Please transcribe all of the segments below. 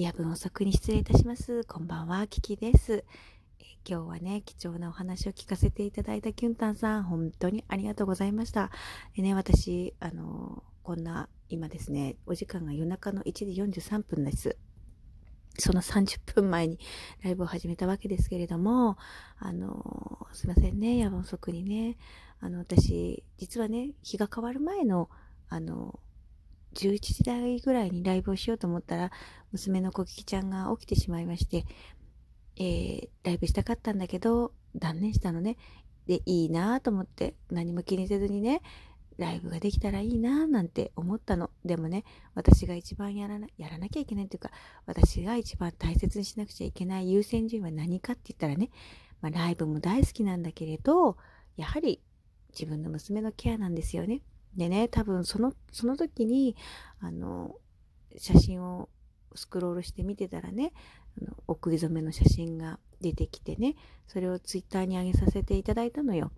夜分遅くに失礼いたします。こんばんは、キキです。今日はね、貴重なお話を聞かせていただいたキュンタンさん、本当にありがとうございました。でね、私、あの、こんな、今ですね、お時間が夜中の1時43分です。その30分前にライブを始めたわけですけれども、あの、すいませんね、夜分遅くにね。あの、私、実はね、日が変わる前の、あの、11時台ぐらいにライブをしようと思ったら、娘の小キちゃんが起きてしまいまして、えー、ライブしたかったんだけど、断念したのね。で、いいなと思って、何も気にせずにね、ライブができたらいいななんて思ったの。でもね、私が一番やらな、やらなきゃいけないっていうか、私が一番大切にしなくちゃいけない優先順位は何かって言ったらね、まあ、ライブも大好きなんだけれど、やはり自分の娘のケアなんですよね。でね、多分その、その時に、あの、写真をスクロールして見てたらね、あの送り初めの写真が出てきてね、それをツイッターに上げさせていただいたのよ。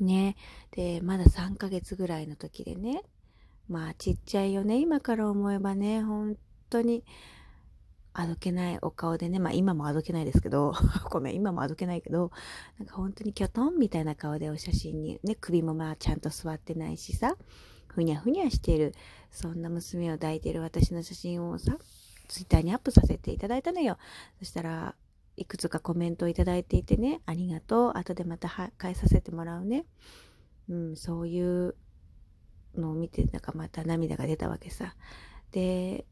ね。で、まだ3ヶ月ぐらいの時でね、まあちっちゃいよね、今から思えばね、本当に、あどけないお顔でね、まあ今もあどけないですけど、ごめん、今もあどけないけど、なんか本当にキョトンみたいな顔でお写真に、ね、首もまあちゃんと座ってないしさ、ふにゃふにゃしてる、そんな娘を抱いてる私の写真をさ、ツイッターにアップさせていただいたのよ。そしたら、いくつかコメントをいただいていてね、ありがとう、後でまた返させてもらうね。うん、そういうのを見て、なんかまた涙が出たわけさ。で、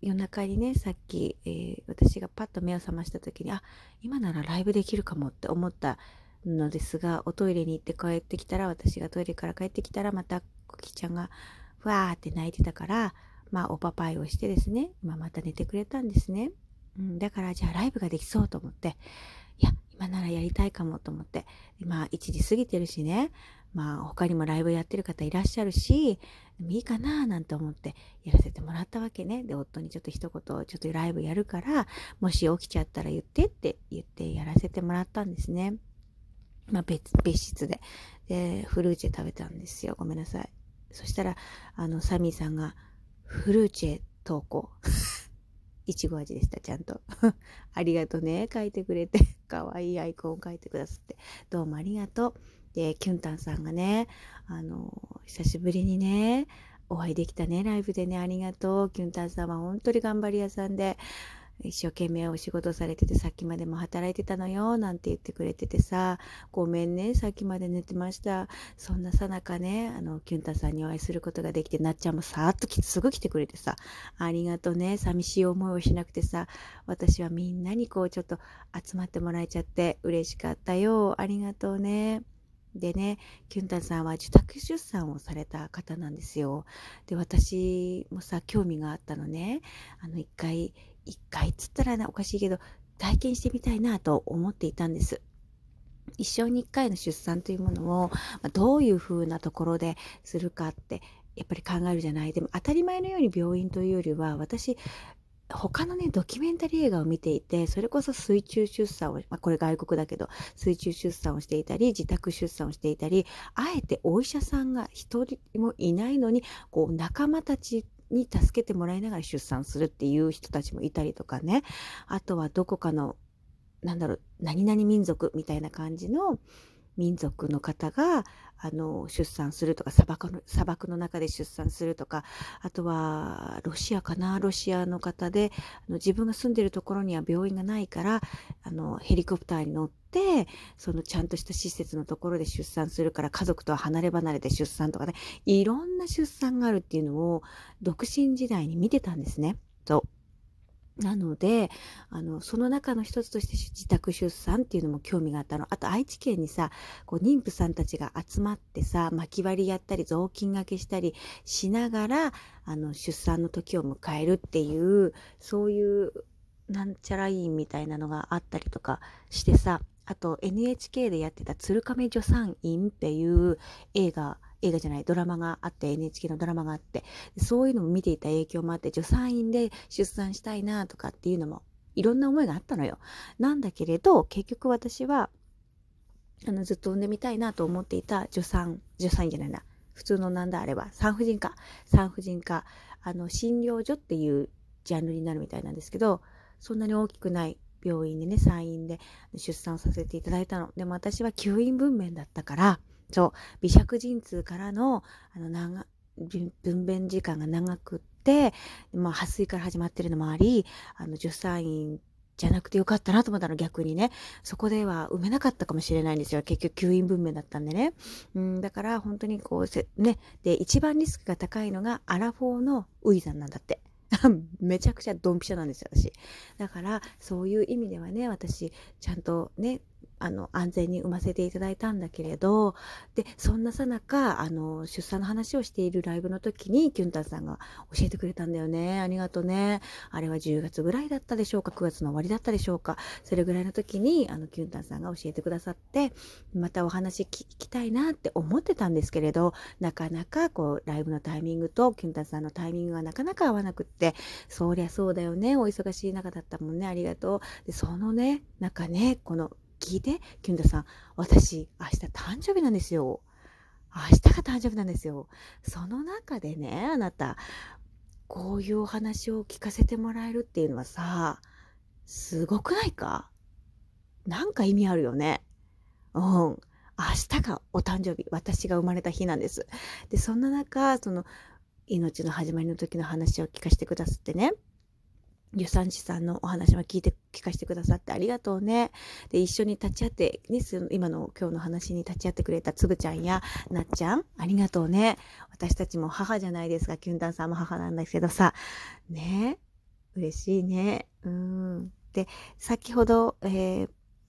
夜中にね、さっき、えー、私がパッと目を覚ました時に、あ、今ならライブできるかもって思ったのですが、おトイレに行って帰ってきたら、私がトイレから帰ってきたら、またコキちゃんが、ふわーって泣いてたから、まあ、おパパイをしてですね、今また寝てくれたんですね。うん、だから、じゃあライブができそうと思って、いや、今ならやりたいかもと思って、今1時過ぎてるしね、まあ他にもライブやってる方いらっしゃるし、いいかななんて思ってやらせてもらったわけね。で、夫にちょっと一言、ちょっとライブやるから、もし起きちゃったら言ってって言ってやらせてもらったんですね。まあ別、別室で。で、フルーチェ食べたんですよ。ごめんなさい。そしたら、あの、サミーさんが、フルーチェ投稿。いちご味でした、ちゃんと。ありがとうね。書いてくれて。かわいいアイコンを書いてくださって。どうもありがとう。で、キュンタンさんがね、あの、久しぶりにね、お会いできたね、ライブでね、ありがとう。キュンタンさんは本当に頑張り屋さんで、一生懸命お仕事されてて、さっきまでも働いてたのよ、なんて言ってくれててさ、ごめんね、さっきまで寝てました。そんなさなかね、あの、キュンタさんにお会いすることができて、なっちゃんもさーっとすぐ来てくれてさ、ありがとうね、寂しい思いをしなくてさ、私はみんなにこう、ちょっと集まってもらえちゃって嬉しかったよ。ありがとうね。でね、キュンタンさんは受託出産をされた方なんですよ。で、私もさ、興味があったのね。あの、一回、一回っつったら、おかしいけど、体験してみたいなと思っていたんです。一生に一回の出産というものを、どういうふうなところでするかって、やっぱり考えるじゃない。でも当たり前のように病院というよりは、私、他のね、ドキュメンタリー映画を見ていて、それこそ水中出産を、まあ、これ外国だけど、水中出産をしていたり、自宅出産をしていたり、あえてお医者さんが一人もいないのに、こう、仲間たちに助けてもらいながら出産するっていう人たちもいたりとかね。あとはどこかの、なんだろう、何々民族みたいな感じの、民族の方があの出産するとか砂漠の砂漠の中で出産するとかあとはロシアかなロシアの方であの自分が住んでるところには病院がないからあのヘリコプターに乗ってそのちゃんとした施設のところで出産するから家族とは離れ離れで出産とかねいろんな出産があるっていうのを独身時代に見てたんですね。そうなので、あの、その中の一つとして自宅出産っていうのも興味があったの。あと愛知県にさ、こう妊婦さんたちが集まってさ、巻き割りやったり雑巾がけしたりしながら、あの、出産の時を迎えるっていう、そういうなんちゃら院みたいなのがあったりとかしてさ、あと NHK でやってた鶴亀助産院っていう映画、映画じゃない、ドラマがあって、NHK のドラマがあって、そういうのも見ていた影響もあって、助産院で出産したいなとかっていうのも、いろんな思いがあったのよ。なんだけれど、結局私は、あの、ずっと産んでみたいなと思っていた助産、助産院じゃないな。普通のなんだあれば、産婦人科、産婦人科、あの、診療所っていうジャンルになるみたいなんですけど、そんなに大きくない病院でね、産院で出産させていただいたの。でも私は吸引分娩だったから、そう、微弱陣痛からの、あの、長、分娩時間が長くって、まあ、破水から始まってるのもあり、あの、助産院じゃなくてよかったなと思ったの逆にね。そこでは産めなかったかもしれないんですよ。結局吸引分娩だったんでね。うん、だから本当にこう、ね。で、一番リスクが高いのがアラフォーのウィザンなんだって。めちゃくちゃドンピシャなんですよ、私。だから、そういう意味ではね、私、ちゃんとね、あの、安全に産ませていただいたんだけれど、で、そんなさなか、出産の話をしているライブの時に、キュンタンさんが教えてくれたんだよね。ありがとうね。あれは10月ぐらいだったでしょうか ?9 月の終わりだったでしょうか？それぐらいの時に、あの、キュンタンさんが教えてくださって、またお話聞きたいなって思ってたんですけれど、なかなか、こう、ライブのタイミングと、キュンタンさんのタイミングがなかなか合わなくって、そりゃそうだよね。お忙しい中だったもんね。ありがとう。で、そのね、中ね、この聞いて、キュンダさん、私、明日誕生日なんですよ。明日が誕生日なんですよ。その中でね、あなた、こういうお話を聞かせてもらえるっていうのはさ、すごくないか？なんか意味あるよね。うん。明日がお誕生日、私が生まれた日なんです。で、そんな中、その、命の始まりの時の話を聞かせてくださってね。助産師さんのお話も聞いて、聞かせてくださってありがとうね。で、一緒に立ち会って、ね、今の今日の話に立ち会ってくれたつぶちゃんやなっちゃん、ありがとうね。私たちも母じゃないですか。キュンタンさんも母なんだけどさ。ね嬉しいね。うん。で、先ほど、えー、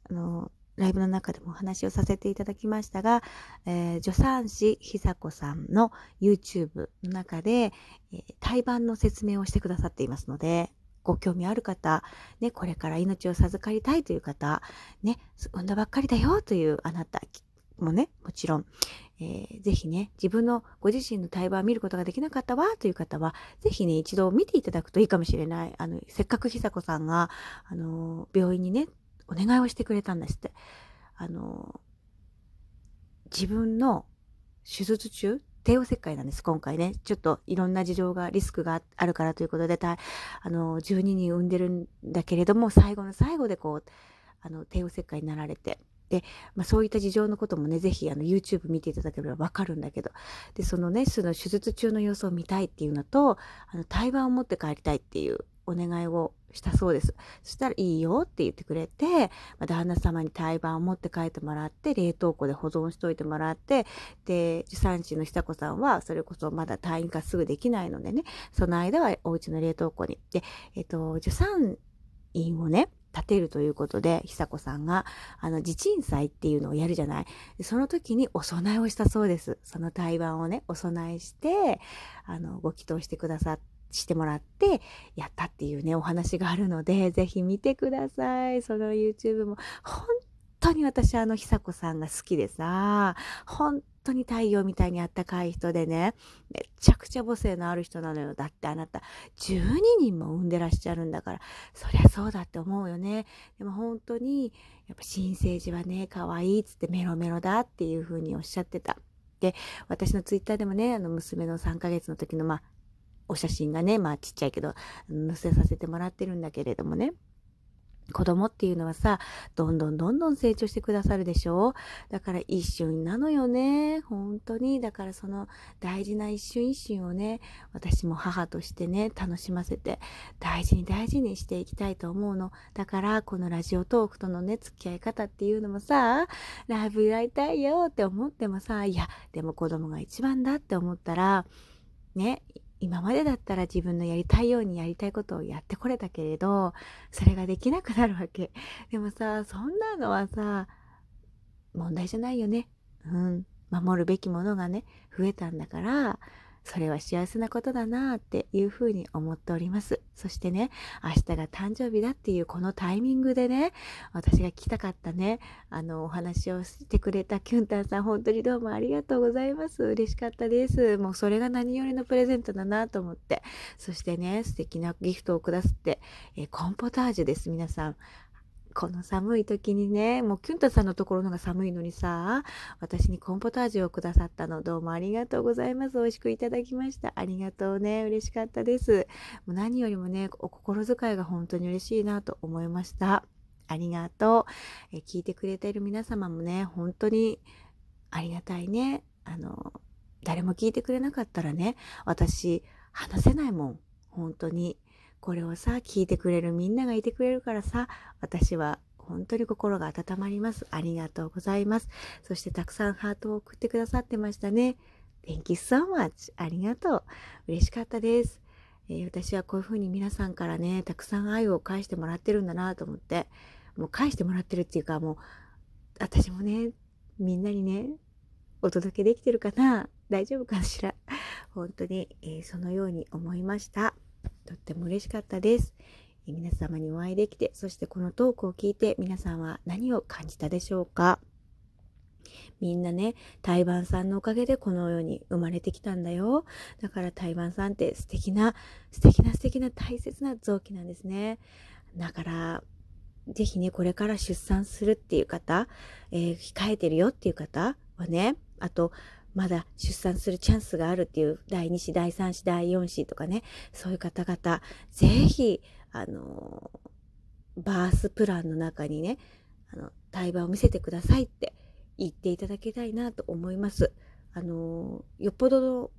あの、ライブの中でもお話をさせていただきましたが、えー、助産師久子さんの YouTube の中で、えー、胎盤の説明をしてくださっていますので、ご興味ある方、ね、これから命を授かりたいという方、ね、産んだばっかりだよというあなたもね、もちろん、えー、ぜひね、自分のご自身の対話を見ることができなかったわという方は、ぜひね、一度見ていただくといいかもしれない。あの、せっかく久子さんが、あの、病院にね、お願いをしてくれたんですって。あの、自分の手術中、帝王切開なんです、今回ね。ちょっといろんな事情が、リスクがあるからということで、あの、12人産んでるんだけれども、最後の最後でこう、あの、帝王切開になられて、で、まあ、そういった事情のこともね、ぜひあの YouTube 見ていただければわかるんだけど、で、そのね、その手術中の様子を見たいっていうのと、あの、対話を持って帰りたいっていうお願いをしたそうです。そしたらいいよって言ってくれて、ま、旦那様に胎盤を持って帰ってもらって、冷凍庫で保存しといてもらって、で、助産師の久子さんは、それこそまだ退院がすぐできないのでね、その間はお家の冷凍庫に。で、えっと、助産院をね、立てるということで、久子さんが、あの、地鎮祭っていうのをやるじゃない。その時にお供えをしたそうです。その胎盤をね、お供えして、あの、ご祈祷してくださっ、してもらってやったっていうねお話があるので ぜひ見てください。その YouTube も本当に私あの久子さんが好きでさ本当に太陽みたいにあったかい人でねめちゃくちゃ母性のある人なのよ。だってあなた12人も産んでらっしゃるんだからそりゃそうだって思うよね。でも本当にやっぱ新生児はね可愛いっつってメロメロだっていう風におっしゃってた。で私のツイッターでもねあの娘の3ヶ月の時のまあお写真がね、まあちっちゃいけど、載せさせてもらってるんだけれどもね。子供っていうのはさ、どんどんどんどん成長してくださるでしょだから一瞬なのよね。本当に。だからその大事な一瞬一瞬をね、私も母としてね、楽しませて、大事に大事にしていきたいと思うの。だからこのラジオトークとのね、付き合い方っていうのもさ、ライブやりたいよって思ってもさ、いや、でも子供が一番だって思ったら、ね、今までだったら自分のやりたいようにやりたいことをやってこれたけれど、それができなくなるわけ。でもさ、そんなのはさ、問題じゃないよね。うん。守るべきものがね、増えたんだから、それは幸せなことだなっていうふうに思っております。そしてね、明日が誕生日だっていうこのタイミングでね、私が聞きたかったね、あの、お話をしてくれたキュンタンさん、本当にどうもありがとうございます。嬉しかったです。もうそれが何よりのプレゼントだなと思って。そしてね、素敵なギフトをくださって、えコンポタージュです、皆さん。この寒い時にね、もうキュンタさんのところのが寒いのにさ、私にコンポタージュをくださったの、どうもありがとうございます。美味しくいただきました。ありがとうね。嬉しかったです。もう何よりもね、お心遣いが本当に嬉しいなと思いました。ありがとう。え聞いてくれている皆様もね、本当にありがたいね。あの、誰も聞いてくれなかったらね、私、話せないもん。本当に。これをさ、聞いてくれるみんながいてくれるからさ、私は本当に心が温まります。ありがとうございます。そしてたくさんハートを送ってくださってましたね。Thank you so much. ありがとう。嬉しかったです。えー、私はこういうふうに皆さんからね、たくさん愛を返してもらってるんだなと思って、もう返してもらってるっていうか、もう、私もね、みんなにね、お届けできてるかな？大丈夫かしら？本当に、えー、そのように思いました。とっても嬉しかったです。皆様にお会いできて、そしてこのトークを聞いて皆さんは何を感じたでしょうか？みんなね、台湾さんのおかげでこの世に生まれてきたんだよ。だから台湾さんって素敵な、素敵な素敵な大切な臓器なんですね。だから、ぜひね、これから出産するっていう方、えー、控えてるよっていう方はね、あと、まだ出産するチャンスがあるっていう第2子、第3子、第4子とかね、そういう方々、ぜひ、あの、バースプランの中にね、あの、対話を見せてくださいって言っていただきたいなと思います。あの、よっぽどの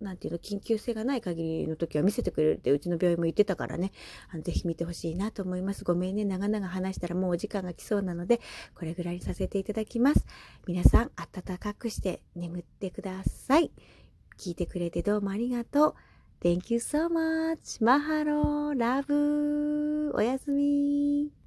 なんていうの、緊急性がない限りの時は見せてくれるってうちの病院も言ってたからね、あのぜひ見てほしいなと思います。ごめんね、長々話したらもうお時間が来そうなので、これぐらいにさせていただきます。皆さん、暖かくして眠ってください。聞いてくれてどうもありがとう。Thank you so much. マハロー、ラブおやすみ。